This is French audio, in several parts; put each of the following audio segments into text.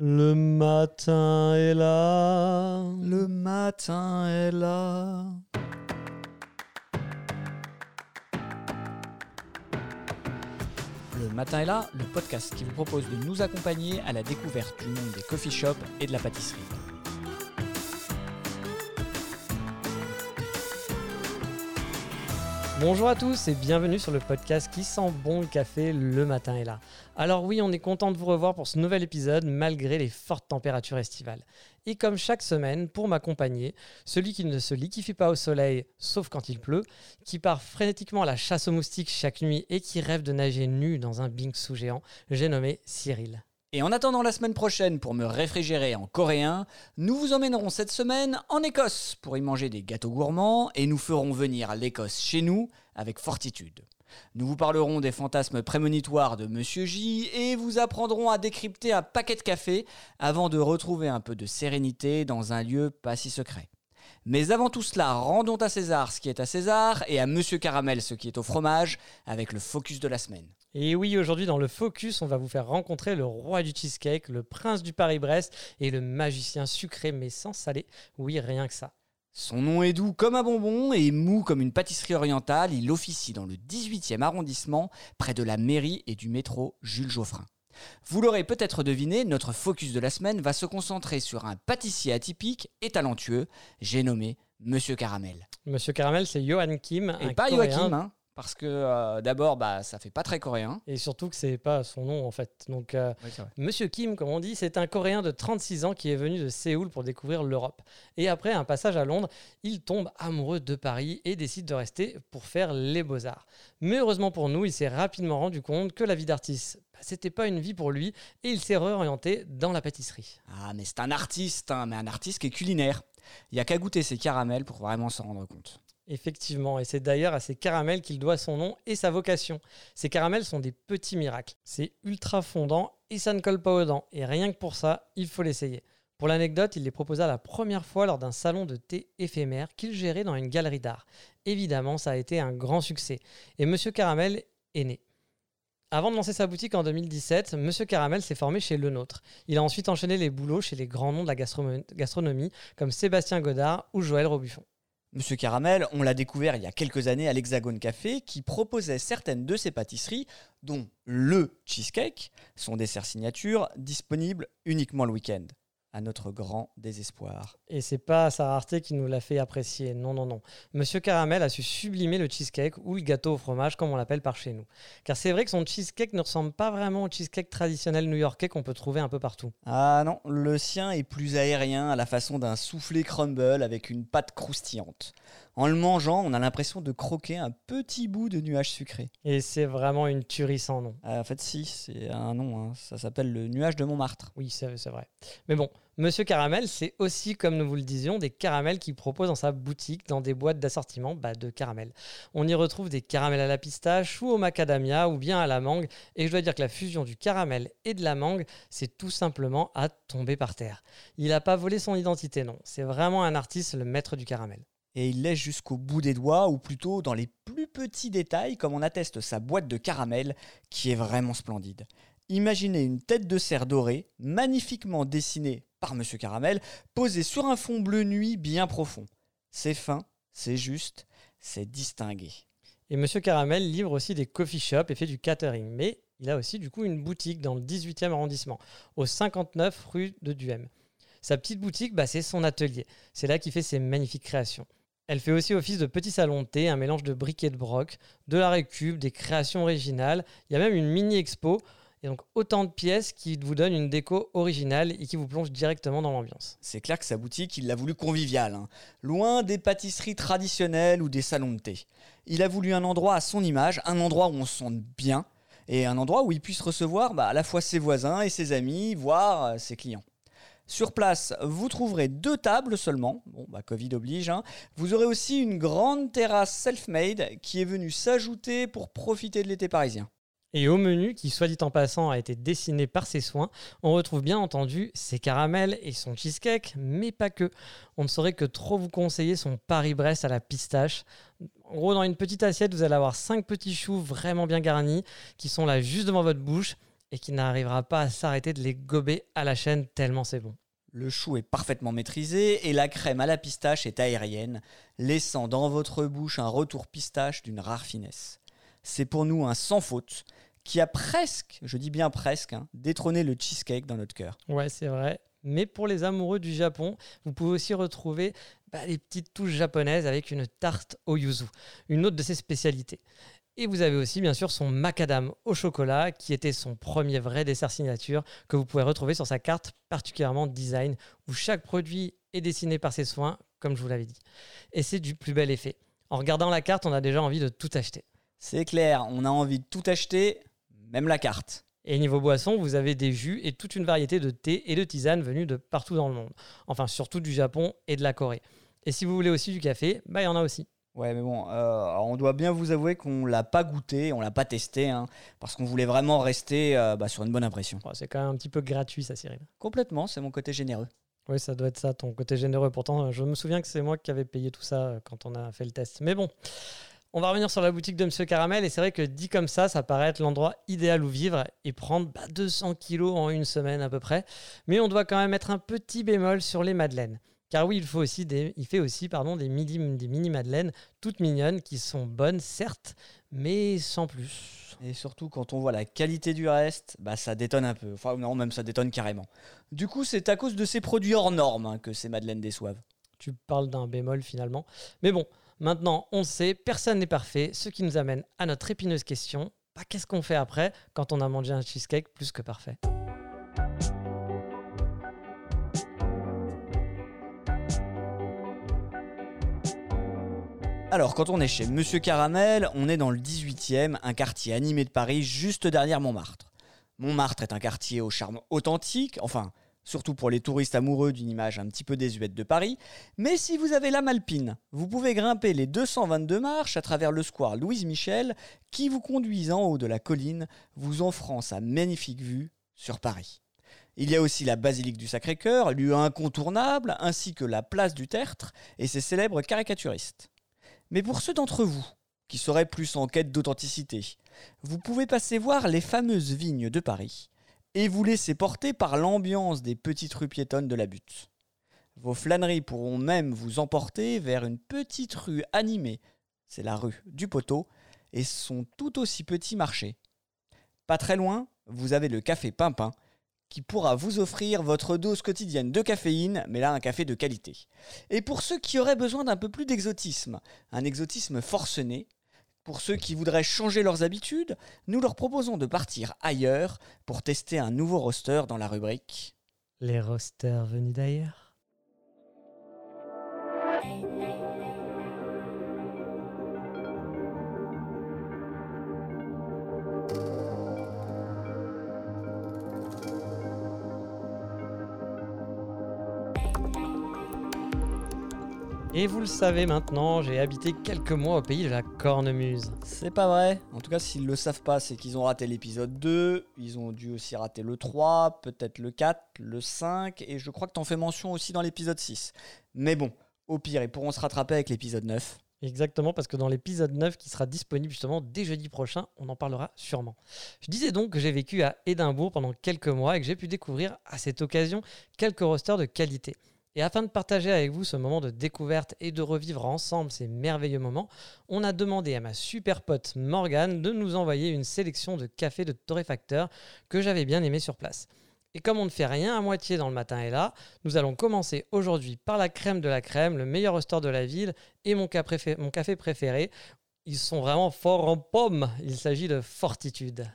Le matin est là. Le matin est là. Le matin est là, le podcast qui vous propose de nous accompagner à la découverte du monde des coffee shops et de la pâtisserie. Bonjour à tous et bienvenue sur le podcast qui sent bon le café le matin est là. Alors oui, on est content de vous revoir pour ce nouvel épisode malgré les fortes températures estivales. Et comme chaque semaine, pour m'accompagner, celui qui ne se liquifie pas au soleil sauf quand il pleut, qui part frénétiquement à la chasse aux moustiques chaque nuit et qui rêve de nager nu dans un sous géant, j'ai nommé Cyril. Et en attendant la semaine prochaine pour me réfrigérer en coréen, nous vous emmènerons cette semaine en Écosse pour y manger des gâteaux gourmands et nous ferons venir l'Écosse chez nous avec fortitude. Nous vous parlerons des fantasmes prémonitoires de Monsieur J et vous apprendrons à décrypter un paquet de café avant de retrouver un peu de sérénité dans un lieu pas si secret. Mais avant tout cela, rendons à César ce qui est à César et à Monsieur Caramel ce qui est au fromage avec le focus de la semaine. Et oui, aujourd'hui dans le Focus, on va vous faire rencontrer le roi du cheesecake, le prince du Paris-Brest et le magicien sucré mais sans salé. Oui, rien que ça. Son nom est doux comme un bonbon et mou comme une pâtisserie orientale. Il officie dans le 18e arrondissement, près de la mairie et du métro Jules Geoffrin. Vous l'aurez peut-être deviné, notre focus de la semaine va se concentrer sur un pâtissier atypique et talentueux, j'ai nommé Monsieur Caramel. Monsieur Caramel, c'est Johan Kim. Et un pas Coréen. Joachim, hein, parce que euh, d'abord, bah, ça fait pas très coréen. Et surtout que c'est pas son nom en fait. Donc, euh, Monsieur Kim, comme on dit, c'est un Coréen de 36 ans qui est venu de Séoul pour découvrir l'Europe. Et après un passage à Londres, il tombe amoureux de Paris et décide de rester pour faire les beaux-arts. Mais heureusement pour nous, il s'est rapidement rendu compte que la vie d'artiste, bah, c'était pas une vie pour lui et il s'est réorienté dans la pâtisserie. Ah, mais c'est un artiste, hein, mais un artiste qui est culinaire. Il y a qu'à goûter ses caramels pour vraiment s'en rendre compte. Effectivement, et c'est d'ailleurs à ces caramels qu'il doit son nom et sa vocation. Ces caramels sont des petits miracles. C'est ultra fondant et ça ne colle pas aux dents. Et rien que pour ça, il faut l'essayer. Pour l'anecdote, il les proposa la première fois lors d'un salon de thé éphémère qu'il gérait dans une galerie d'art. Évidemment, ça a été un grand succès. Et Monsieur Caramel est né. Avant de lancer sa boutique en 2017, Monsieur Caramel s'est formé chez Le Nôtre. Il a ensuite enchaîné les boulots chez les grands noms de la gastronomie, comme Sébastien Godard ou Joël Robuchon. Monsieur Caramel, on l'a découvert il y a quelques années à l'Hexagone Café, qui proposait certaines de ses pâtisseries, dont le cheesecake, son dessert signature, disponible uniquement le week-end. À notre grand désespoir. Et c'est pas sa rareté qui nous l'a fait apprécier. Non, non, non. Monsieur Caramel a su sublimer le cheesecake ou le gâteau au fromage, comme on l'appelle par chez nous. Car c'est vrai que son cheesecake ne ressemble pas vraiment au cheesecake traditionnel new-yorkais qu'on peut trouver un peu partout. Ah non, le sien est plus aérien à la façon d'un soufflé crumble avec une pâte croustillante. En le mangeant, on a l'impression de croquer un petit bout de nuage sucré. Et c'est vraiment une tuerie sans nom. Ah, en fait, si, c'est un nom. hein. Ça s'appelle le nuage de Montmartre. Oui, c'est c'est vrai. Mais bon, Monsieur Caramel, c'est aussi, comme nous vous le disions, des caramels qu'il propose dans sa boutique dans des boîtes d'assortiment bah, de caramel. On y retrouve des caramels à la pistache ou au macadamia ou bien à la mangue. Et je dois dire que la fusion du caramel et de la mangue, c'est tout simplement à tomber par terre. Il n'a pas volé son identité, non. C'est vraiment un artiste, le maître du caramel. Et il laisse jusqu'au bout des doigts, ou plutôt dans les plus petits détails, comme on atteste sa boîte de caramel, qui est vraiment splendide. Imaginez une tête de cerf dorée, magnifiquement dessinée par Monsieur Caramel, posée sur un fond bleu nuit bien profond. C'est fin, c'est juste, c'est distingué. Et Monsieur Caramel livre aussi des coffee shops et fait du catering. Mais il a aussi du coup une boutique dans le 18e arrondissement, au 59 rue de Duhem. Sa petite boutique, bah, c'est son atelier. C'est là qu'il fait ses magnifiques créations. Elle fait aussi office de petit salon de thé, un mélange de briquet de broc, de la récup, des créations originales. Il y a même une mini-expo. Et donc autant de pièces qui vous donnent une déco originale et qui vous plongent directement dans l'ambiance. C'est clair que sa boutique, il l'a voulu conviviale, hein. loin des pâtisseries traditionnelles ou des salons de thé. Il a voulu un endroit à son image, un endroit où on se sente bien, et un endroit où il puisse recevoir bah, à la fois ses voisins et ses amis, voire euh, ses clients. Sur place, vous trouverez deux tables seulement, bon bah Covid oblige, hein. vous aurez aussi une grande terrasse self-made qui est venue s'ajouter pour profiter de l'été parisien. Et au menu, qui soit dit en passant a été dessiné par ses soins, on retrouve bien entendu ses caramels et son cheesecake, mais pas que. On ne saurait que trop vous conseiller son Paris-Brest à la pistache. En gros, dans une petite assiette, vous allez avoir cinq petits choux vraiment bien garnis, qui sont là juste devant votre bouche. et qui n'arrivera pas à s'arrêter de les gober à la chaîne tellement c'est bon. Le chou est parfaitement maîtrisé et la crème à la pistache est aérienne, laissant dans votre bouche un retour pistache d'une rare finesse. C'est pour nous un sans faute qui a presque, je dis bien presque, hein, détrôné le cheesecake dans notre cœur. Ouais, c'est vrai. Mais pour les amoureux du Japon, vous pouvez aussi retrouver bah, les petites touches japonaises avec une tarte au yuzu, une autre de ses spécialités. Et vous avez aussi bien sûr son macadam au chocolat qui était son premier vrai dessert signature que vous pouvez retrouver sur sa carte particulièrement design où chaque produit est dessiné par ses soins comme je vous l'avais dit. Et c'est du plus bel effet. En regardant la carte, on a déjà envie de tout acheter. C'est clair, on a envie de tout acheter, même la carte. Et niveau boisson, vous avez des jus et toute une variété de thé et de tisanes venus de partout dans le monde. Enfin, surtout du Japon et de la Corée. Et si vous voulez aussi du café, bah il y en a aussi. Ouais, mais bon, euh, on doit bien vous avouer qu'on l'a pas goûté, on l'a pas testé, hein, parce qu'on voulait vraiment rester euh, bah, sur une bonne impression. c'est quand même un petit peu gratuit, ça, Cyril. Complètement, c'est mon côté généreux. Oui, ça doit être ça, ton côté généreux. Pourtant, je me souviens que c'est moi qui avais payé tout ça euh, quand on a fait le test. Mais bon, on va revenir sur la boutique de Monsieur Caramel, et c'est vrai que dit comme ça, ça paraît être l'endroit idéal où vivre et prendre 200 bah, kilos en une semaine à peu près. Mais on doit quand même mettre un petit bémol sur les madeleines. Car oui, il, faut aussi des, il fait aussi pardon, des, mini, des mini madeleines toutes mignonnes qui sont bonnes, certes, mais sans plus. Et surtout, quand on voit la qualité du reste, bah ça détonne un peu. Enfin, non, même ça détonne carrément. Du coup, c'est à cause de ces produits hors normes hein, que ces madeleines déçoivent. Tu parles d'un bémol finalement. Mais bon, maintenant, on sait, personne n'est parfait, ce qui nous amène à notre épineuse question. Bah, Qu'est-ce qu'on fait après quand on a mangé un cheesecake plus que parfait? Alors, quand on est chez Monsieur Caramel, on est dans le 18e, un quartier animé de Paris juste derrière Montmartre. Montmartre est un quartier au charme authentique, enfin, surtout pour les touristes amoureux d'une image un petit peu désuète de Paris. Mais si vous avez l'âme alpine, vous pouvez grimper les 222 marches à travers le square Louise Michel qui vous conduisent en haut de la colline, vous offrant sa magnifique vue sur Paris. Il y a aussi la basilique du Sacré-Cœur, lieu incontournable, ainsi que la place du Tertre et ses célèbres caricaturistes. Mais pour ceux d'entre vous qui seraient plus en quête d'authenticité, vous pouvez passer voir les fameuses vignes de Paris et vous laisser porter par l'ambiance des petites rues piétonnes de la butte. Vos flâneries pourront même vous emporter vers une petite rue animée, c'est la rue du Poteau, et son tout aussi petit marché. Pas très loin, vous avez le café Pimpin, qui pourra vous offrir votre dose quotidienne de caféine, mais là un café de qualité. Et pour ceux qui auraient besoin d'un peu plus d'exotisme, un exotisme forcené, pour ceux qui voudraient changer leurs habitudes, nous leur proposons de partir ailleurs pour tester un nouveau roster dans la rubrique Les rosters venus d'ailleurs. Et vous le savez maintenant, j'ai habité quelques mois au pays de la cornemuse. C'est pas vrai. En tout cas, s'ils le savent pas, c'est qu'ils ont raté l'épisode 2, ils ont dû aussi rater le 3, peut-être le 4, le 5, et je crois que t'en fais mention aussi dans l'épisode 6. Mais bon, au pire, ils pourront se rattraper avec l'épisode 9. Exactement, parce que dans l'épisode 9 qui sera disponible justement dès jeudi prochain, on en parlera sûrement. Je disais donc que j'ai vécu à Édimbourg pendant quelques mois et que j'ai pu découvrir à cette occasion quelques rosters de qualité. Et afin de partager avec vous ce moment de découverte et de revivre ensemble ces merveilleux moments, on a demandé à ma super pote Morgane de nous envoyer une sélection de cafés de torréfacteurs que j'avais bien aimé sur place. Et comme on ne fait rien à moitié dans le matin et là, nous allons commencer aujourd'hui par la crème de la crème, le meilleur restaurant de la ville et mon, mon café préféré. Ils sont vraiment forts en pommes. Il s'agit de Fortitude.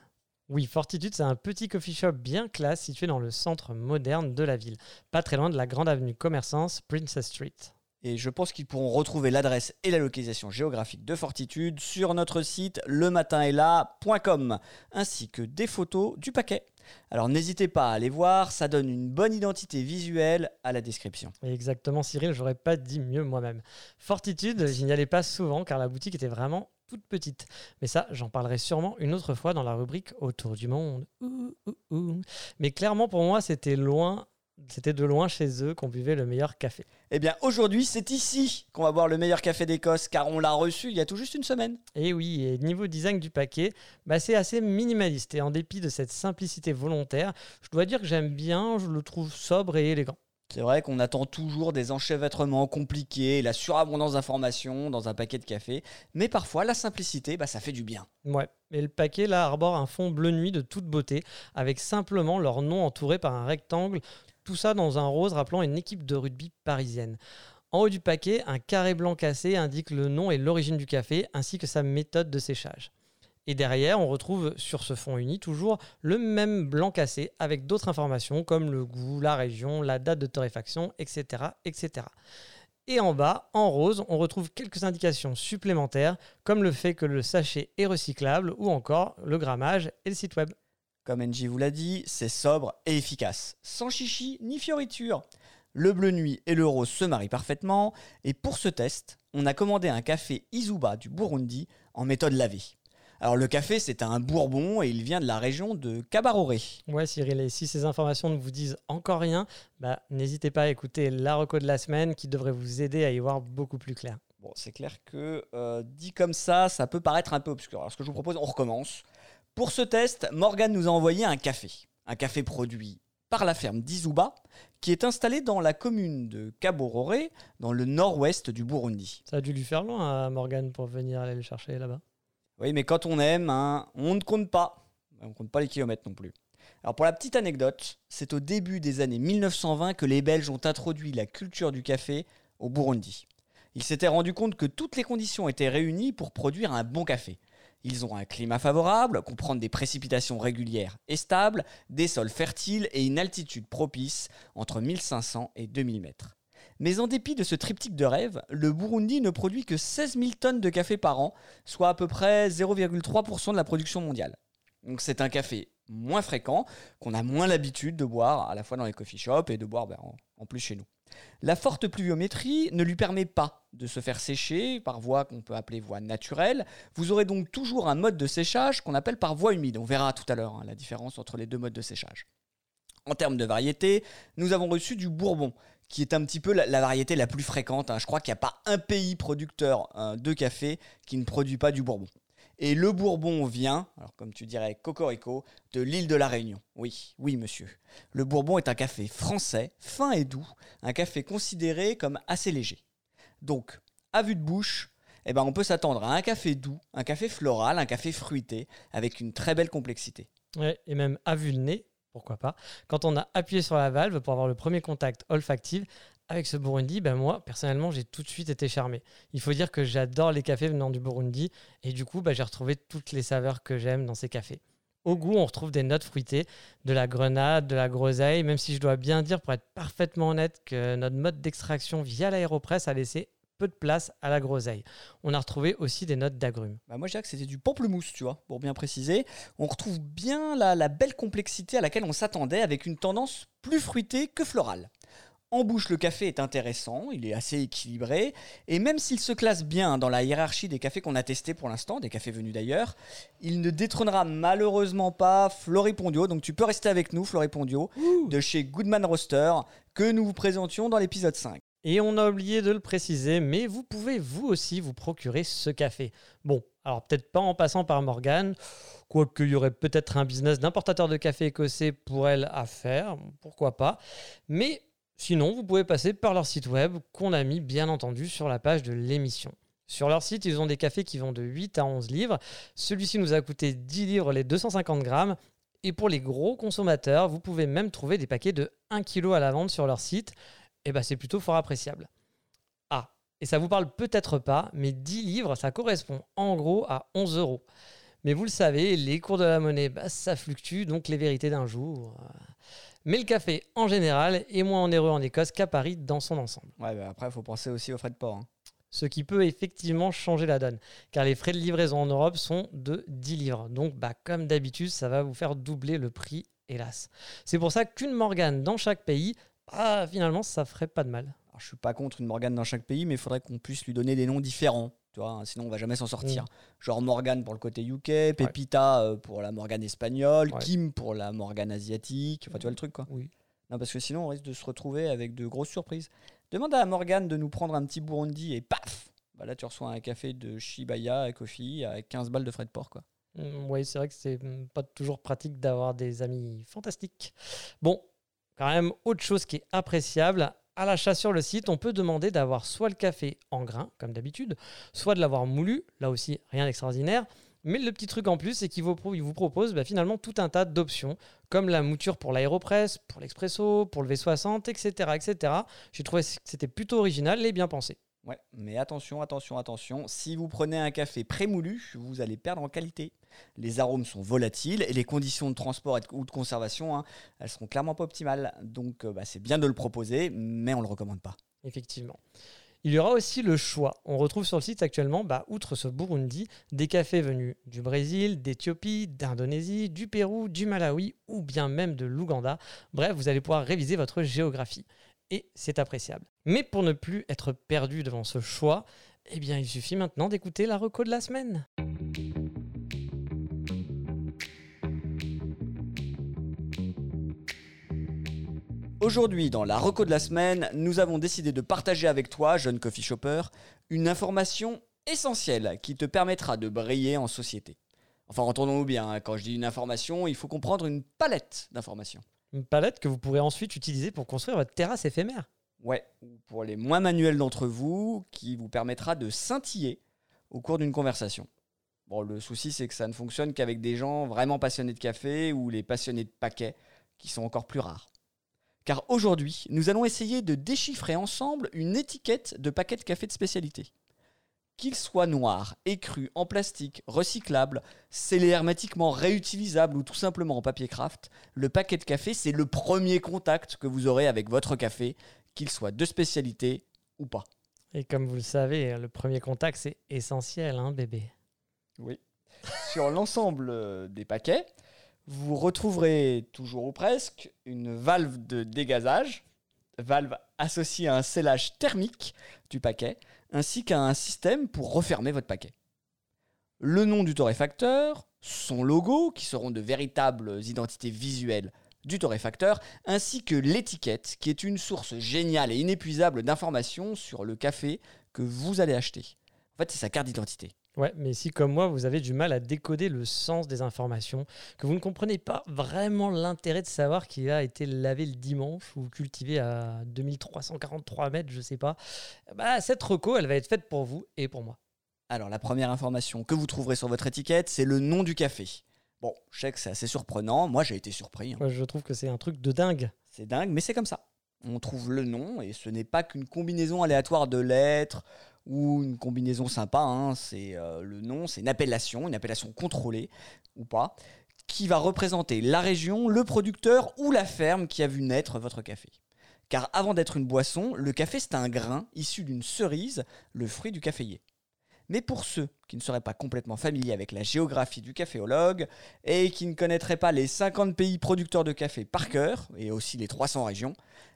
Oui, Fortitude, c'est un petit coffee shop bien classe situé dans le centre moderne de la ville, pas très loin de la grande avenue Commerçance, Princess Street. Et je pense qu'ils pourront retrouver l'adresse et la localisation géographique de Fortitude sur notre site lematinestla.com, ainsi que des photos du paquet. Alors n'hésitez pas à aller voir, ça donne une bonne identité visuelle à la description. Exactement Cyril, j'aurais pas dit mieux moi-même. Fortitude, j'y n'y allais pas souvent car la boutique était vraiment toute petite. Mais ça, j'en parlerai sûrement une autre fois dans la rubrique Autour du monde. Mais clairement, pour moi, c'était loin C'était de loin chez eux qu'on buvait le meilleur café. Eh bien, aujourd'hui, c'est ici qu'on va boire le meilleur café d'Écosse, car on l'a reçu il y a tout juste une semaine. Et oui, et niveau design du paquet, bah, c'est assez minimaliste. Et en dépit de cette simplicité volontaire, je dois dire que j'aime bien, je le trouve sobre et élégant. C'est vrai qu'on attend toujours des enchevêtrements compliqués, la surabondance d'informations dans un paquet de café, mais parfois la simplicité, bah, ça fait du bien. Ouais, et le paquet là arbore un fond bleu nuit de toute beauté, avec simplement leur nom entouré par un rectangle, tout ça dans un rose rappelant une équipe de rugby parisienne. En haut du paquet, un carré blanc cassé indique le nom et l'origine du café, ainsi que sa méthode de séchage. Et derrière, on retrouve sur ce fond uni toujours le même blanc cassé avec d'autres informations comme le goût, la région, la date de torréfaction, etc., etc. Et en bas, en rose, on retrouve quelques indications supplémentaires comme le fait que le sachet est recyclable ou encore le grammage et le site web. Comme NJ vous l'a dit, c'est sobre et efficace, sans chichi ni fioriture. Le bleu nuit et le rose se marient parfaitement, et pour ce test, on a commandé un café Izuba du Burundi en méthode lavée. Alors le café, c'est un bourbon et il vient de la région de Cabaroré. Ouais Cyril, et si ces informations ne vous disent encore rien, bah, n'hésitez pas à écouter la reco de la semaine qui devrait vous aider à y voir beaucoup plus clair. Bon, c'est clair que euh, dit comme ça, ça peut paraître un peu obscur. Alors ce que je vous propose, on recommence. Pour ce test, Morgan nous a envoyé un café. Un café produit par la ferme d'Izuba, qui est installée dans la commune de Cabororé, dans le nord-ouest du Burundi. Ça a dû lui faire loin à Morgan pour venir aller le chercher là-bas. Oui, mais quand on aime, hein, on ne compte pas. On ne compte pas les kilomètres non plus. Alors pour la petite anecdote, c'est au début des années 1920 que les Belges ont introduit la culture du café au Burundi. Ils s'étaient rendus compte que toutes les conditions étaient réunies pour produire un bon café. Ils ont un climat favorable, comprendre des précipitations régulières et stables, des sols fertiles et une altitude propice entre 1500 et 2000 mètres. Mais en dépit de ce triptyque de rêve, le Burundi ne produit que 16 000 tonnes de café par an, soit à peu près 0,3% de la production mondiale. Donc c'est un café moins fréquent, qu'on a moins l'habitude de boire à la fois dans les coffee shops et de boire ben, en, plus chez nous. La forte pluviométrie ne lui permet pas de se faire sécher par voie qu'on peut appeler voie naturelle. Vous aurez donc toujours un mode de séchage qu'on appelle par voie humide. On verra tout à l'heure hein, la différence entre les deux modes de séchage. En termes de variété, nous avons reçu du Bourbon, qui est un petit peu la, variété la plus fréquente. Hein. Je crois qu'il n'y a pas un pays producteur hein, de café qui ne produit pas du Bourbon. Et le Bourbon vient, alors comme tu dirais Cocorico, de l'île de la Réunion. Oui, oui monsieur. Le Bourbon est un café français, fin et doux, un café considéré comme assez léger. Donc, à vue de bouche, eh ben, on peut s'attendre à un café doux, un café floral, un café fruité, avec une très belle complexité. Ouais, et même à vue de nez, pourquoi pas. Quand on a appuyé sur la valve pour avoir le premier contact olfactif, avec ce Burundi, ben moi, personnellement, j'ai tout de suite été charmé. Il faut dire que j'adore les cafés venant du Burundi, et du coup, ben, j'ai retrouvé toutes les saveurs que j'aime dans ces cafés. Au goût, on retrouve des notes fruitées, de la grenade, de la groseille, même si je dois bien dire, pour être parfaitement honnête, que notre mode d'extraction via l'aéropresse a laissé peu de place à la groseille. On a retrouvé aussi des notes d'agrumes. Bah moi je dirais que c'était du pamplemousse, tu vois, pour bien préciser. On retrouve bien la, la belle complexité à laquelle on s'attendait avec une tendance plus fruitée que florale. En bouche, le café est intéressant, il est assez équilibré, et même s'il se classe bien dans la hiérarchie des cafés qu'on a testés pour l'instant, des cafés venus d'ailleurs, il ne détrônera malheureusement pas Floripondio, donc tu peux rester avec nous, Floripondio, de chez Goodman Roaster, que nous vous présentions dans l'épisode 5. Et on a oublié de le préciser, mais vous pouvez vous aussi vous procurer ce café. Bon, alors peut-être pas en passant par Morgane, quoique il y aurait peut-être un business d'importateur de café écossais pour elle à faire, pourquoi pas. Mais sinon, vous pouvez passer par leur site web qu'on a mis bien entendu sur la page de l'émission. Sur leur site, ils ont des cafés qui vont de 8 à 11 livres. Celui-ci nous a coûté 10 livres les 250 grammes. Et pour les gros consommateurs, vous pouvez même trouver des paquets de 1 kg à la vente sur leur site eh ben c'est plutôt fort appréciable. Ah, et ça vous parle peut-être pas, mais 10 livres, ça correspond en gros à 11 euros. Mais vous le savez, les cours de la monnaie, bah, ça fluctue, donc les vérités d'un jour. Mais le café, en général, est moins onéreux en Écosse qu'à Paris dans son ensemble. Ouais, bah après, il faut penser aussi aux frais de port. Hein. Ce qui peut effectivement changer la donne, car les frais de livraison en Europe sont de 10 livres. Donc, bah, comme d'habitude, ça va vous faire doubler le prix, hélas. C'est pour ça qu'une Morgane dans chaque pays, ah, finalement, ça ferait pas de mal. Alors, je suis pas contre une Morgane dans chaque pays, mais il faudrait qu'on puisse lui donner des noms différents. Tu vois, sinon on va jamais s'en sortir. Mm. Genre Morgane pour le côté UK, Pepita euh, pour la Morgane espagnole, Kim pour la Morgane asiatique. Enfin, tu vois le truc quoi. Oui. Non, parce que sinon, on risque de se retrouver avec de grosses surprises. Demande à Morgane de nous prendre un petit Burundi et paf bah Là, tu reçois un café de Shibaya à Kofi à 15 balles de frais de port. Quoi. Mm, oui, c'est vrai que c'est mm, pas toujours pratique d'avoir des amis fantastiques. Bon, quand même, autre chose qui est appréciable, à l'achat sur le site, on peut demander d'avoir soit le café en grain, comme d'habitude, soit de l'avoir moulu, là aussi rien d'extraordinaire. Mais le petit truc en plus, c'est qu'il vous, propose bah, finalement tout un tas d'options, comme la mouture pour l'aéropress, pour l'expresso, pour le V60, etc. etc. J'ai trouvé que c'était plutôt original et bien pensé. Ouais, mais attention, attention, attention. Si vous prenez un café prémoulu, vous allez perdre en qualité. Les arômes sont volatiles et les conditions de transport ou de conservation, hein, elles seront clairement pas optimales. Donc, euh, bah, c'est bien de le proposer, mais on le recommande pas. Effectivement. Il y aura aussi le choix. On retrouve sur le site actuellement, bah, outre ce Burundi, des cafés venus du Brésil, d'Éthiopie, d'Indonésie, du Pérou, du Malawi ou bien même de l'Ouganda. Bref, vous allez pouvoir réviser votre géographie et c'est appréciable. Mais pour ne plus être perdu devant ce choix, eh bien il suffit maintenant d'écouter la reco de la semaine. Aujourd'hui, dans la reco de la semaine, nous avons décidé de partager avec toi, jeune coffee shopper, une information essentielle qui te permettra de briller en société. Enfin, entendons-nous bien, hein, quand je dis une information, il faut comprendre une palette d'informations. Une palette que vous pourrez ensuite utiliser pour construire votre terrasse éphémère. Ouais, pour les moins manuels d'entre vous, qui vous permettra de scintiller au cours d'une conversation. Bon, le souci, c'est que ça ne fonctionne qu'avec des gens vraiment passionnés de café ou les passionnés de paquets, qui sont encore plus rares. Car aujourd'hui, nous allons essayer de déchiffrer ensemble une étiquette de paquet de café de spécialité. Qu'il soit noir, écru, en plastique, recyclable, scellé hermétiquement, réutilisable ou tout simplement en papier craft, le paquet de café, c'est le premier contact que vous aurez avec votre café, qu'il soit de spécialité ou pas. Et comme vous le savez, le premier contact, c'est essentiel, hein, bébé Oui. Sur l'ensemble euh, des paquets, vous retrouverez toujours ou presque une valve de dégazage, valve associée à un scellage thermique du paquet, ainsi qu'à un système pour refermer votre paquet. Le nom du torréfacteur, son logo, qui seront de véritables identités visuelles du torréfacteur, ainsi que l'étiquette, qui est une source géniale et inépuisable d'informations sur le café que vous allez acheter. En fait, c'est sa carte d'identité. Ouais, mais si comme moi, vous avez du mal à décoder le sens des informations, que vous ne comprenez pas vraiment l'intérêt de savoir qu'il a été lavé le dimanche ou cultivé à 2343 mètres, je sais pas, bah, cette reco, elle va être faite pour vous et pour moi. Alors, la première information que vous trouverez sur votre étiquette, c'est le nom du café. Bon, je sais que c'est assez surprenant. Moi, j'ai été surpris. Hein. je trouve que c'est un truc de dingue. C'est dingue, mais c'est comme ça. On trouve le nom et ce n'est pas qu'une combinaison aléatoire de lettres ou une combinaison sympa, hein, c'est euh, le nom, c'est une appellation, une appellation contrôlée ou pas, qui va représenter la région, le producteur ou la ferme qui a vu naître votre café. Car avant d'être une boisson, le café c'est un grain issu d'une cerise, le fruit du caféier. Mais pour ceux qui ne seraient pas complètement familiers avec la géographie du caféologue et qui ne connaîtraient pas les 50 pays producteurs de café par cœur, et aussi les 300 régions,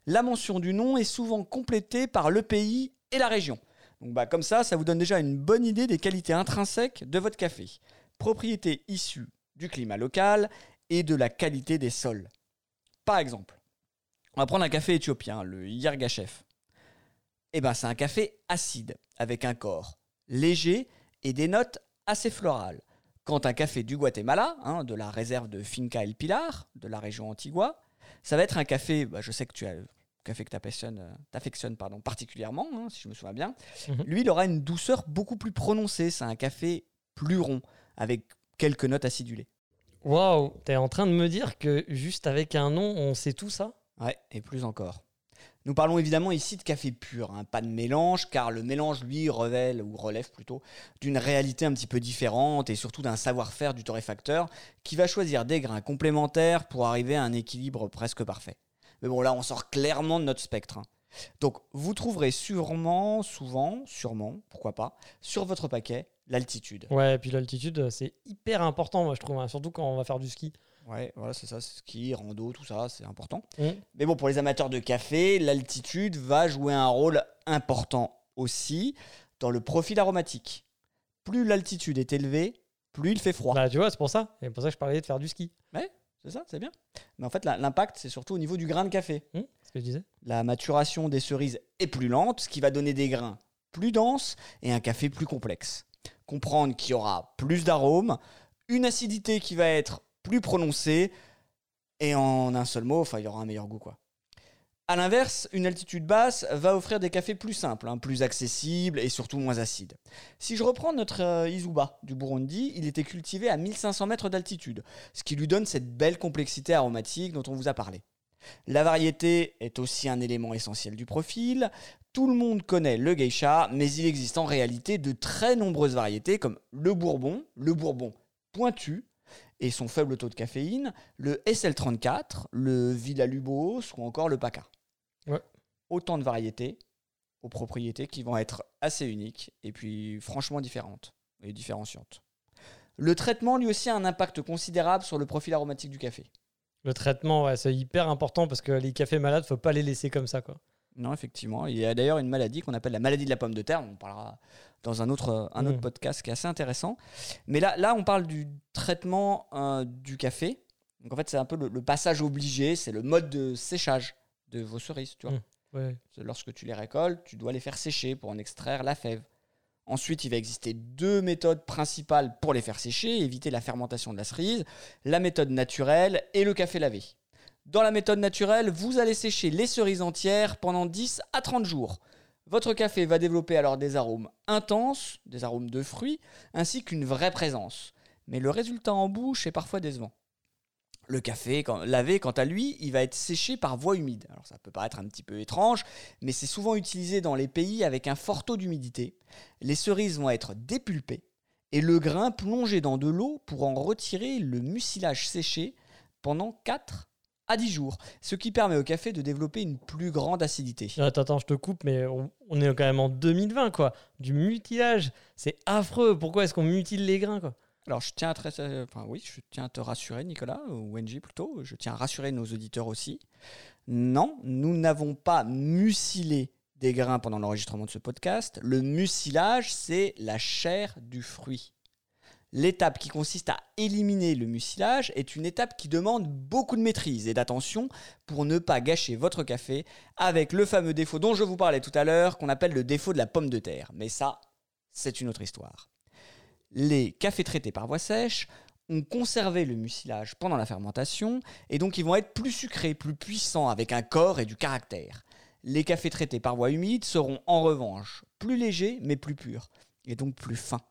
la mention du nom est souvent complétée par le pays et la région. Donc bah, comme ça, ça vous donne déjà une bonne idée des qualités intrinsèques de votre café. Propriétés issues du climat local et de la qualité des sols. Par exemple, on va prendre un café éthiopien, le Yergachef. Eh ben, c'est un café acide, avec un corps léger et des notes assez florales. Quand un café du Guatemala, hein, de la réserve de Finca El Pilar, de la région Antigua, ça va être un café, bah, je sais que tu as café que t'affectionnes pardon, particulièrement, hein, si je me souviens bien, mhm. lui, il aura une douceur beaucoup plus prononcée. C'est un café plus rond, avec quelques notes acidulées. Waouh, t'es en train de me dire que juste avec un nom, on sait tout ça? Ouais, et plus encore. Nous parlons évidemment ici de café pur, hein, pas de mélange, car le mélange, lui, révèle, ou relève plutôt, d'une réalité un petit peu différente et surtout d'un savoir-faire du torréfacteur qui va choisir des grains complémentaires pour arriver à un équilibre presque parfait. Mais bon, là, on sort clairement de notre spectre. Hein. Donc, vous trouverez sûrement, souvent, sûrement, pourquoi pas, sur votre paquet, l'altitude. Ouais, et puis l'altitude, c'est hyper important, moi, je trouve, hein, surtout quand on va faire du ski. Ouais, voilà, c'est ça, ski, rando, tout ça, c'est important. Mmh. Mais bon, pour les amateurs de café, l'altitude va jouer un rôle important aussi dans le profil aromatique. Plus l'altitude est élevée, plus il fait froid. Bah, tu vois, c'est pour ça. C'est pour ça que je parlais de faire du ski. Ouais, C'est ça, c'est bien. Mais en fait, l'impact, c'est surtout au niveau du grain de café. C'est ce que je disais. La maturation des cerises est plus lente, ce qui va donner des grains plus denses et un café plus complexe. Comprendre qu'il y aura plus d'arômes, une acidité qui va être plus prononcée, et en un seul mot, enfin, il y aura un meilleur goût, quoi. A l'inverse, une altitude basse va offrir des cafés plus simples, hein, plus accessibles et surtout moins acides. Si je reprends notre euh, Izuba du Burundi, il était cultivé à 1500 mètres d'altitude, ce qui lui donne cette belle complexité aromatique dont on vous a parlé. La variété est aussi un élément essentiel du profil. Tout le monde connaît le geisha, mais il existe en réalité de très nombreuses variétés comme le bourbon, le bourbon pointu et son faible taux de caféine, le SL34, le Villa Lubos ou encore le Paca. Ouais. Autant de variétés aux propriétés qui vont être assez uniques et puis franchement différentes et différenciantes. Le traitement lui aussi a un impact considérable sur le profil aromatique du café. Le traitement, ouais, c'est hyper important parce que les cafés malades, faut pas les laisser comme ça. Quoi. Non, effectivement. Il y a d'ailleurs une maladie qu'on appelle la maladie de la pomme de terre. On parlera dans un autre, un autre Mm. podcast qui est assez intéressant. Mais là, là on parle du traitement euh, du café. Donc en fait, c'est un peu le, le passage obligé, c'est le mode de séchage de vos cerises. Tu vois. Mm. Ouais. C'est Lorsque tu les récoltes, tu dois les faire sécher pour en extraire la fève. Ensuite, il va exister deux méthodes principales pour les faire sécher, éviter la fermentation de la cerise, la méthode naturelle et le café lavé. Dans la méthode naturelle, vous allez sécher les cerises entières pendant 10 à 30 jours. Votre café va développer alors des arômes intenses, des arômes de fruits, ainsi qu'une vraie présence. Mais le résultat en bouche est parfois décevant. Le café lavé, quant à lui, il va être séché par voie humide. Alors ça peut paraître un petit peu étrange, mais c'est souvent utilisé dans les pays avec un fort taux d'humidité. Les cerises vont être dépulpées et le grain plongé dans de l'eau pour en retirer le mucilage séché pendant 4 à 10 jours, ce qui permet au café de développer une plus grande acidité. Attends, attends, je te coupe, mais on, on est quand même en 2020, quoi. Du mutilage, c'est affreux. Pourquoi est-ce qu'on mutile les grains, quoi? Alors je tiens à te, enfin, oui, je tiens à te rassurer, Nicolas, ou NJ plutôt, je tiens à rassurer nos auditeurs aussi. Non, nous n'avons pas mucilé des grains pendant l'enregistrement de ce podcast. Le mucilage, c'est la chair du fruit. L'étape qui consiste à éliminer le mucilage est une étape qui demande beaucoup de maîtrise et d'attention pour ne pas gâcher votre café avec le fameux défaut dont je vous parlais tout à l'heure, qu'on appelle le défaut de la pomme de terre. Mais ça, c'est une autre histoire. Les cafés traités par voie sèche ont conservé le mucilage pendant la fermentation et donc ils vont être plus sucrés, plus puissants, avec un corps et du caractère. Les cafés traités par voie humide seront en revanche plus légers mais plus purs et donc plus fins.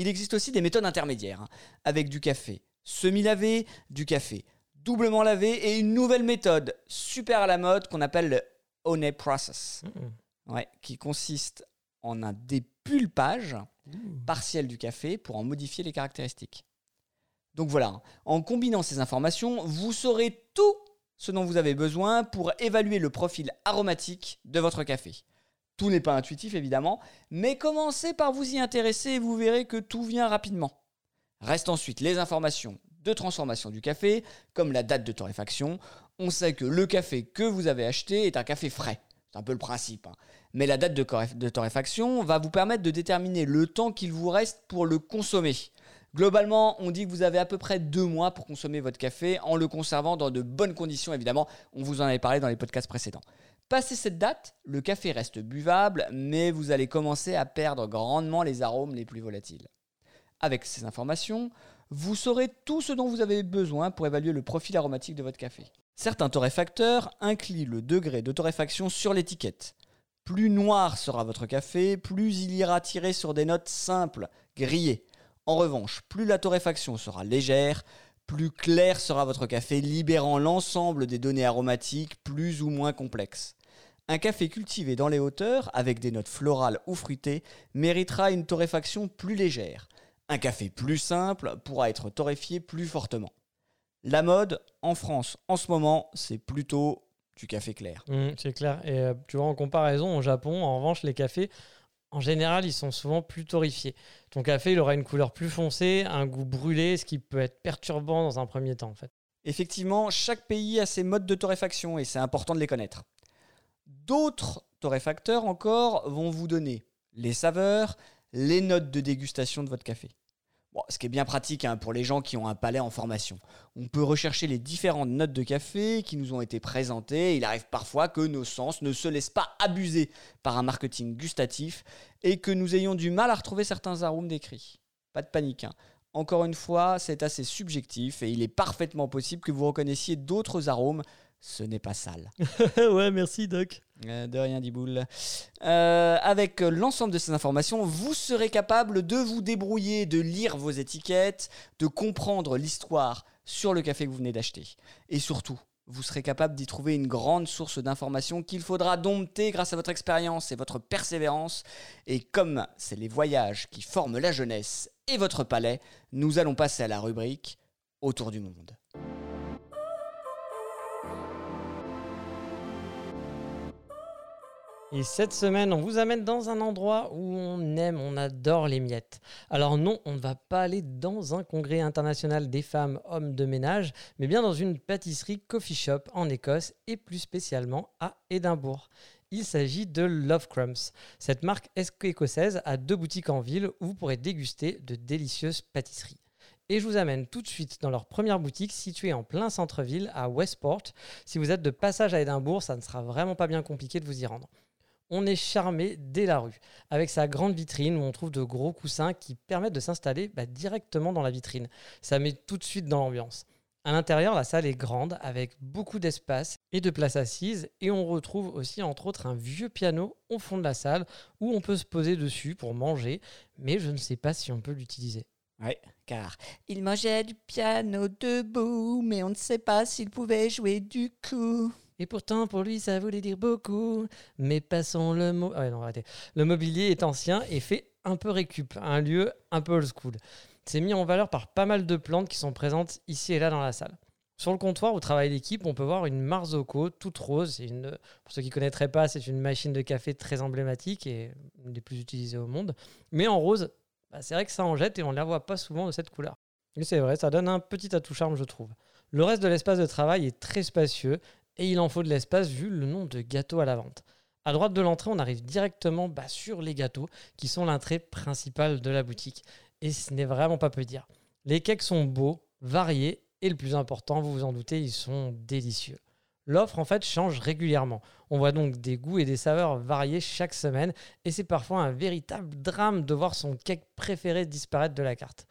Il existe aussi des méthodes intermédiaires, hein, avec du café semi-lavé, du café doublement lavé et une nouvelle méthode super à la mode qu'on appelle le Honey Process, Mm, ouais, qui consiste en un dépulpage mm. partiel du café pour en modifier les caractéristiques. Donc voilà, en combinant ces informations, vous saurez tout ce dont vous avez besoin pour évaluer le profil aromatique de votre café. Tout n'est pas intuitif évidemment, mais commencez par vous y intéresser et vous verrez que tout vient rapidement. Restent ensuite les informations de transformation du café, comme la date de torréfaction. On sait que le café que vous avez acheté est un café frais. C'est un peu le principe. hein. Mais la date de, torréfaction va vous permettre de déterminer le temps qu'il vous reste pour le consommer. Globalement, on dit que vous avez à peu près deux mois pour consommer votre café en le conservant dans de bonnes conditions, évidemment. On vous en avait parlé dans les podcasts précédents. Passé cette date, le café reste buvable, mais vous allez commencer à perdre grandement les arômes les plus volatiles. Avec ces informations, vous saurez tout ce dont vous avez besoin pour évaluer le profil aromatique de votre café. Certains torréfacteurs incluent le degré de torréfaction sur l'étiquette. Plus noir sera votre café, plus il ira tirer sur des notes simples, grillées. En revanche, plus la torréfaction sera légère, plus clair sera votre café, libérant l'ensemble des données aromatiques plus ou moins complexes. Un café cultivé dans les hauteurs, avec des notes florales ou fruitées, méritera une torréfaction plus légère. Un café plus simple pourra être torréfié plus fortement. La mode, en France, en ce moment, c'est plutôt du café clair. Mm, c'est clair. Et euh, tu vois, en comparaison, au Japon, en revanche, les cafés, en général, ils sont souvent plus torréfiés. Ton café, il aura une couleur plus foncée, un goût brûlé, ce qui peut être perturbant dans un premier temps, en fait. Effectivement, chaque pays a ses modes de torréfaction et c'est important de les connaître. D'autres torréfacteurs encore vont vous donner les saveurs, les notes de dégustation de votre café. Ce qui est bien pratique hein, pour les gens qui ont un palais en formation. On peut rechercher les différentes notes de café qui nous ont été présentées. Il arrive parfois que nos sens ne se laissent pas abuser par un marketing gustatif et que nous ayons du mal à retrouver certains arômes décrits. Pas de panique. hein. Encore une fois, c'est assez subjectif et il est parfaitement possible que vous reconnaissiez d'autres arômes. Ce n'est pas sale. ouais, merci Doc. Euh, de rien, Diboule. Euh, avec l'ensemble de ces informations, vous serez capable de vous débrouiller, de lire vos étiquettes, de comprendre l'histoire sur le café que vous venez d'acheter. Et surtout, vous serez capable d'y trouver une grande source d'informations qu'il faudra dompter grâce à votre expérience et votre persévérance. Et comme c'est les voyages qui forment la jeunesse et votre palais, nous allons passer à la rubrique Autour du monde. Et cette semaine, on vous amène dans un endroit où on aime, on adore les miettes. Alors non, on ne va pas aller dans un congrès international des femmes hommes de ménage, mais bien dans une pâtisserie coffee shop en Écosse et plus spécialement à Édimbourg. Il s'agit de Love Crumbs. Cette marque écossaise a deux boutiques en ville où vous pourrez déguster de délicieuses pâtisseries. Et je vous amène tout de suite dans leur première boutique située en plein centre-ville à Westport. Si vous êtes de passage à Édimbourg, ça ne sera vraiment pas bien compliqué de vous y rendre on est charmé dès la rue, avec sa grande vitrine où on trouve de gros coussins qui permettent de s'installer bah, directement dans la vitrine. Ça met tout de suite dans l'ambiance. À l'intérieur, la salle est grande, avec beaucoup d'espace et de places assises, et on retrouve aussi entre autres un vieux piano au fond de la salle où on peut se poser dessus pour manger, mais je ne sais pas si on peut l'utiliser. Oui, car il mangeait du piano debout, mais on ne sait pas s'il pouvait jouer du coup. Et pourtant, pour lui, ça voulait dire beaucoup. Mais passons le mot. Ah non, arrêtez. Le mobilier est ancien et fait un peu récup, un lieu un peu old school. C'est mis en valeur par pas mal de plantes qui sont présentes ici et là dans la salle. Sur le comptoir où travaille l'équipe, on peut voir une Marzocco toute rose. Une, pour ceux qui ne connaîtraient pas, c'est une machine de café très emblématique et une des plus utilisées au monde. Mais en rose, bah, c'est vrai que ça en jette et on ne la voit pas souvent de cette couleur. Et c'est vrai, ça donne un petit atout charme, je trouve. Le reste de l'espace de travail est très spacieux et il en faut de l'espace vu le nombre de gâteaux à la vente. À droite de l'entrée, on arrive directement bah, sur les gâteaux qui sont l'entrée principale de la boutique. Et ce n'est vraiment pas peu dire. Les cakes sont beaux, variés et le plus important, vous vous en doutez, ils sont délicieux. L'offre en fait change régulièrement. On voit donc des goûts et des saveurs variés chaque semaine et c'est parfois un véritable drame de voir son cake préféré disparaître de la carte.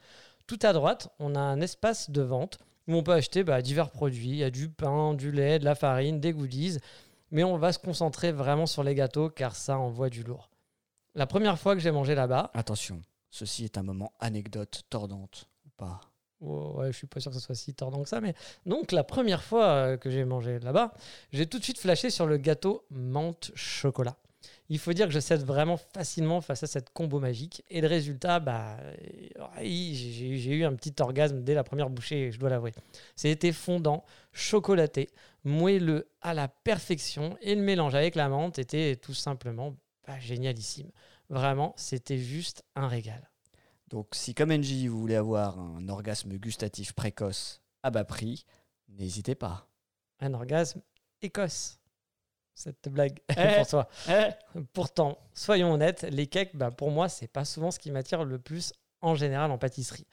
Tout à droite, on a un espace de vente où on peut acheter bah, divers produits. Il y a du pain, du lait, de la farine, des goodies. Mais on va se concentrer vraiment sur les gâteaux car ça envoie du lourd. La première fois que j'ai mangé là-bas. Attention, ceci est un moment anecdote tordante ou pas? Oh, ouais, je suis pas sûr que ce soit si tordant que ça, mais donc la première fois euh, que j'ai mangé là-bas, j'ai tout de suite flashé sur le gâteau menthe chocolat. Il faut dire que je cède vraiment facilement face à cette combo magique. Et le résultat, bah, j'ai eu un petit orgasme dès la première bouchée, je dois l'avouer. C'était fondant, chocolaté, moelleux à la perfection. Et le mélange avec la menthe était tout simplement bah, génialissime. Vraiment, c'était juste un régal. Donc si comme NJ vous voulez avoir un orgasme gustatif précoce à bas prix, n'hésitez pas. Un orgasme Écosse cette blague eh, pour toi. Eh. Pourtant, soyons honnêtes, les cakes, bah, pour moi, c'est pas souvent ce qui m'attire le plus en général en pâtisserie.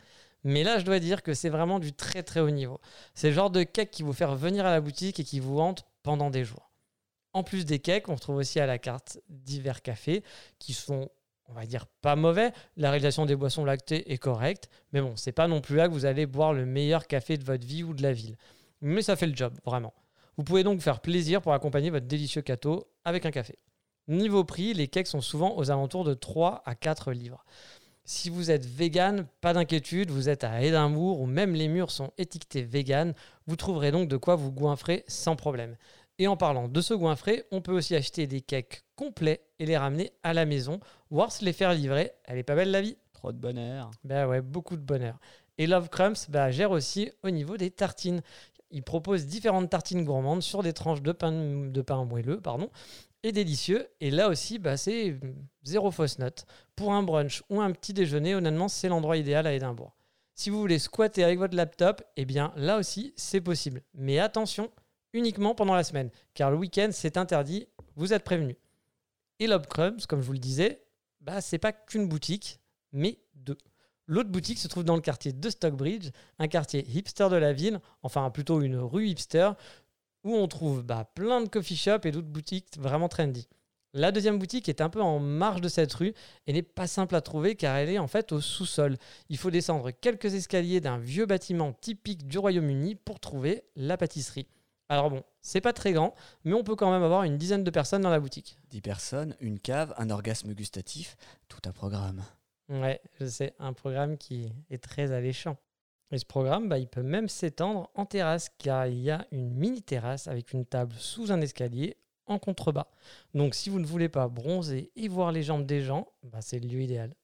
Mais là, je dois dire que c'est vraiment du très très haut niveau. C'est le genre de cake qui vous fait venir à la boutique et qui vous hante pendant des jours. En plus des cakes, on retrouve aussi à la carte divers cafés qui sont, on va dire, pas mauvais. La réalisation des boissons lactées est correcte, mais bon, c'est pas non plus là que vous allez boire le meilleur café de votre vie ou de la ville. Mais ça fait le job, vraiment. Vous pouvez donc faire plaisir pour accompagner votre délicieux gâteau avec un café. Niveau prix, les cakes sont souvent aux alentours de 3 à 4 livres. Si vous êtes vegan, pas d'inquiétude, vous êtes à Édimbourg où même les murs sont étiquetés vegan, vous trouverez donc de quoi vous goinfrer sans problème. Et en parlant de ce goinfrer, on peut aussi acheter des cakes complets et les ramener à la maison, voire se les faire livrer. Elle est pas belle la vie? Trop de bonheur. Ben ouais, beaucoup de bonheur. Et Love Crumbs bah, gère aussi au niveau des tartines il propose différentes tartines gourmandes sur des tranches de pain, moelleux pardon, et délicieux. Et là aussi, bah, c'est zéro fausse note. Pour un brunch ou un petit déjeuner, honnêtement, c'est l'endroit idéal à Édimbourg. Si vous voulez squatter avec votre laptop, eh bien là aussi, c'est possible. Mais attention, uniquement pendant la semaine, car le week-end, c'est interdit, vous êtes prévenus. Et Crumbs, comme je vous le disais, bah, c'est pas qu'une boutique, mais deux. L'autre boutique se trouve dans le quartier de Stockbridge, un quartier hipster de la ville, enfin plutôt une rue hipster, où on trouve bah, plein de coffee shops et d'autres boutiques vraiment trendy. La deuxième boutique est un peu en marge de cette rue et n'est pas simple à trouver car elle est en fait au sous-sol. Il faut descendre quelques escaliers d'un vieux bâtiment typique du Royaume-Uni pour trouver la pâtisserie. Alors bon, c'est pas très grand, mais on peut quand même avoir une dizaine de personnes dans la boutique. 10 personnes, une cave, un orgasme gustatif, tout un programme. Ouais, je sais, un programme qui est très alléchant. Et ce programme, bah, il peut même s'étendre en terrasse, car il y a une mini terrasse avec une table sous un escalier en contrebas. Donc si vous ne voulez pas bronzer et voir les jambes des gens, bah, c'est le lieu idéal.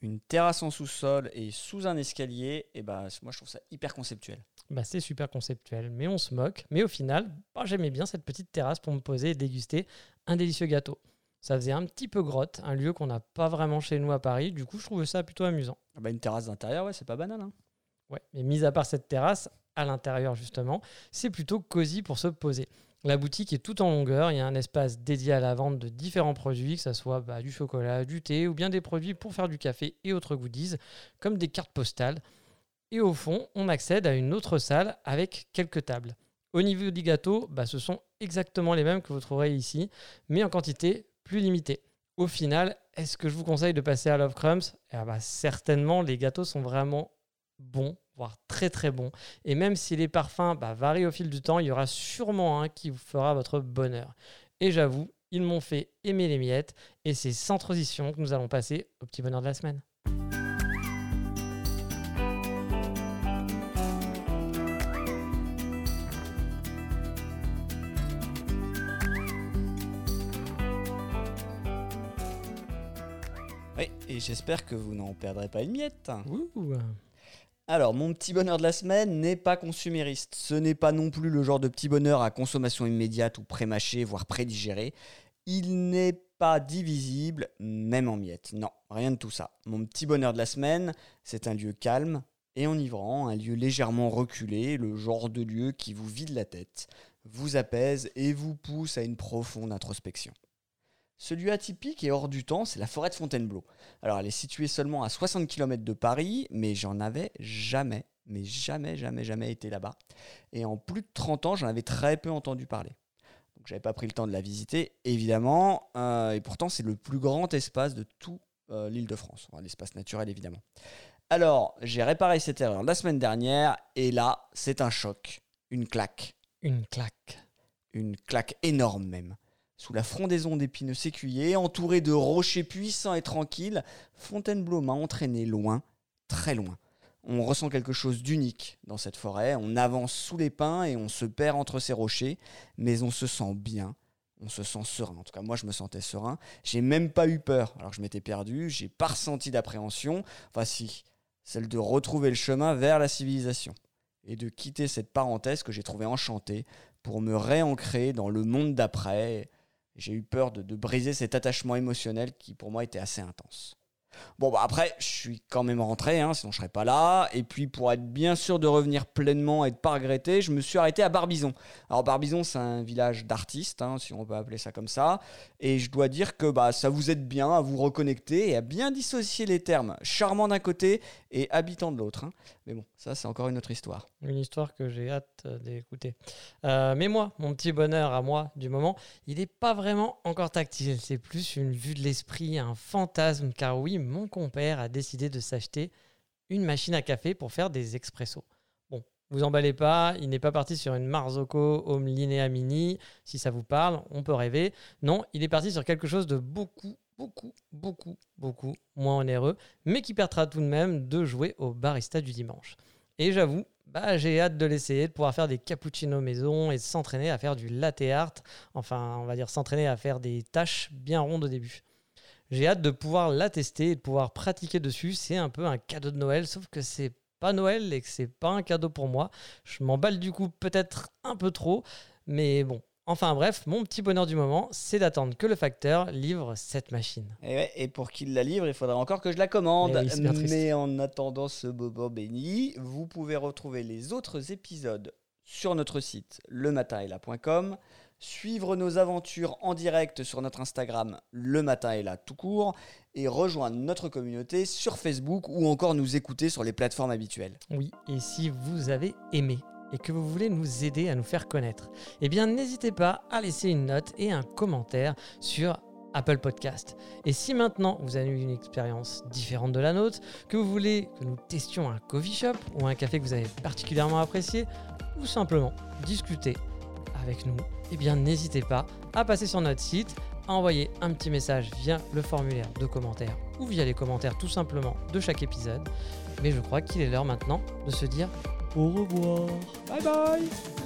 Une terrasse en sous-sol et sous un escalier, et bah, moi je trouve ça hyper conceptuel. Bah, c'est super conceptuel, mais on se moque. Mais au final, bah, j'aimais bien cette petite terrasse pour me poser et déguster un délicieux gâteau. Ça faisait un petit peu grotte, un lieu qu'on n'a pas vraiment chez nous à Paris. Du coup, je trouvais ça plutôt amusant. Ah bah, une terrasse d'intérieur, ouais, c'est pas banal. Hein. Ouais, mais mis à part cette terrasse, à l'intérieur justement, c'est plutôt cosy pour se poser. La boutique est tout en longueur, il y a un espace dédié à la vente de différents produits, que ce soit bah, du chocolat, du thé ou bien des produits pour faire du café et autres goodies, comme des cartes postales. Et au fond, on accède à une autre salle avec quelques tables. Au niveau des gâteaux, bah, ce sont exactement les mêmes que vous trouverez ici, mais en quantité plus limitée. Au final, est-ce que je vous conseille de passer à Love Crumbs? Eh bah, Certainement, les gâteaux sont vraiment bons, voire très très bons. Et même si les parfums bah, varient au fil du temps, il y aura sûrement un qui vous fera votre bonheur. Et j'avoue, ils m'ont fait aimer les miettes, et c'est sans transition que nous allons passer au petit bonheur de la semaine. Oui, et j'espère que vous n'en perdrez pas une miette. Ouh. Alors, mon petit bonheur de la semaine n'est pas consumériste. Ce n'est pas non plus le genre de petit bonheur à consommation immédiate ou pré-mâché, voire pré-digéré. Il n'est pas divisible, même en miettes. Non, rien de tout ça. Mon petit bonheur de la semaine, c'est un lieu calme et enivrant, un lieu légèrement reculé, le genre de lieu qui vous vide la tête, vous apaise et vous pousse à une profonde introspection. Ce lieu atypique et hors du temps, c'est la forêt de Fontainebleau. Alors, elle est située seulement à 60 km de Paris, mais j'en avais jamais, mais jamais, jamais, jamais été là-bas. Et en plus de 30 ans, j'en avais très peu entendu parler. Donc, j'avais pas pris le temps de la visiter, évidemment. euh, et pourtant, c'est le plus grand espace de tout euh, l'île de France. Enfin, l'espace naturel, évidemment. Alors, j'ai réparé cette erreur la semaine dernière, et là, c'est un choc, une claque Une claque. une claque énorme même. Sous la frondaison d'épineux sécuyers, entouré de rochers puissants et tranquilles, Fontainebleau m'a entraîné loin, très loin. On ressent quelque chose d'unique dans cette forêt, on avance sous les pins et on se perd entre ces rochers, mais on se sent bien, on se sent serein. En tout cas, moi je me sentais serein. J'ai même pas eu peur, alors je m'étais perdu, j'ai pas ressenti d'appréhension. Enfin si, celle de retrouver le chemin vers la civilisation et de quitter cette parenthèse que j'ai trouvée enchantée pour me réancrer dans le monde d'après. J'ai eu peur de, briser cet attachement émotionnel qui pour moi était assez intense. Bon bah après, je suis quand même rentré, hein, sinon je serais pas là. Et puis pour être bien sûr de revenir pleinement et de pas regretter, je me suis arrêté à Barbizon. Alors Barbizon, c'est un village d'artistes, hein, si on peut appeler ça comme ça. Et je dois dire que bah, ça vous aide bien à vous reconnecter et à bien dissocier les termes charmant d'un côté et habitant de l'autre. hein. Mais bon, ça c'est encore une autre histoire. Une histoire que j'ai hâte euh, d'écouter. Euh, mais moi, mon petit bonheur à moi du moment, il n'est pas vraiment encore tactile. C'est plus une vue de l'esprit, un fantasme. Car oui, mon compère a décidé de s'acheter une machine à café pour faire des expressos. Bon, vous emballez pas, il n'est pas parti sur une Marzocco Home Linea Mini. Si ça vous parle, on peut rêver. Non, il est parti sur quelque chose de beaucoup, beaucoup, beaucoup, beaucoup moins onéreux, mais qui permettra tout de même de jouer au barista du dimanche. Et j'avoue, bah, j'ai hâte de l'essayer, de pouvoir faire des cappuccinos maison et s'entraîner à faire du latte art. Enfin, on va dire s'entraîner à faire des tâches bien rondes au début. J'ai hâte de pouvoir la tester et de pouvoir pratiquer dessus. C'est un peu un cadeau de Noël, sauf que c'est pas Noël et que c'est pas un cadeau pour moi. Je m'emballe du coup peut-être un peu trop, mais bon. Enfin bref, mon petit bonheur du moment, c'est d'attendre que le facteur livre cette machine. Et, ouais, et pour qu'il la livre, il faudra encore que je la commande. Eh oui. Mais en attendant ce bobo béni, vous pouvez retrouver les autres épisodes sur notre site lematinetla.com, suivre nos aventures en direct sur notre Instagram Le Matin est là tout court et rejoindre notre communauté sur Facebook ou encore nous écouter sur les plateformes habituelles. Oui, et si vous avez aimé et que vous voulez nous aider à nous faire connaître, eh bien n'hésitez pas à laisser une note et un commentaire sur Apple Podcast. Et si maintenant vous avez eu une expérience différente de la nôtre, que vous voulez que nous testions un coffee shop ou un café que vous avez particulièrement apprécié, ou simplement discuter avec nous, eh bien n'hésitez pas à passer sur notre site, à envoyer un petit message via le formulaire de commentaires ou via les commentaires tout simplement de chaque épisode. Mais je crois qu'il est l'heure maintenant de se dire au revoir. Bye bye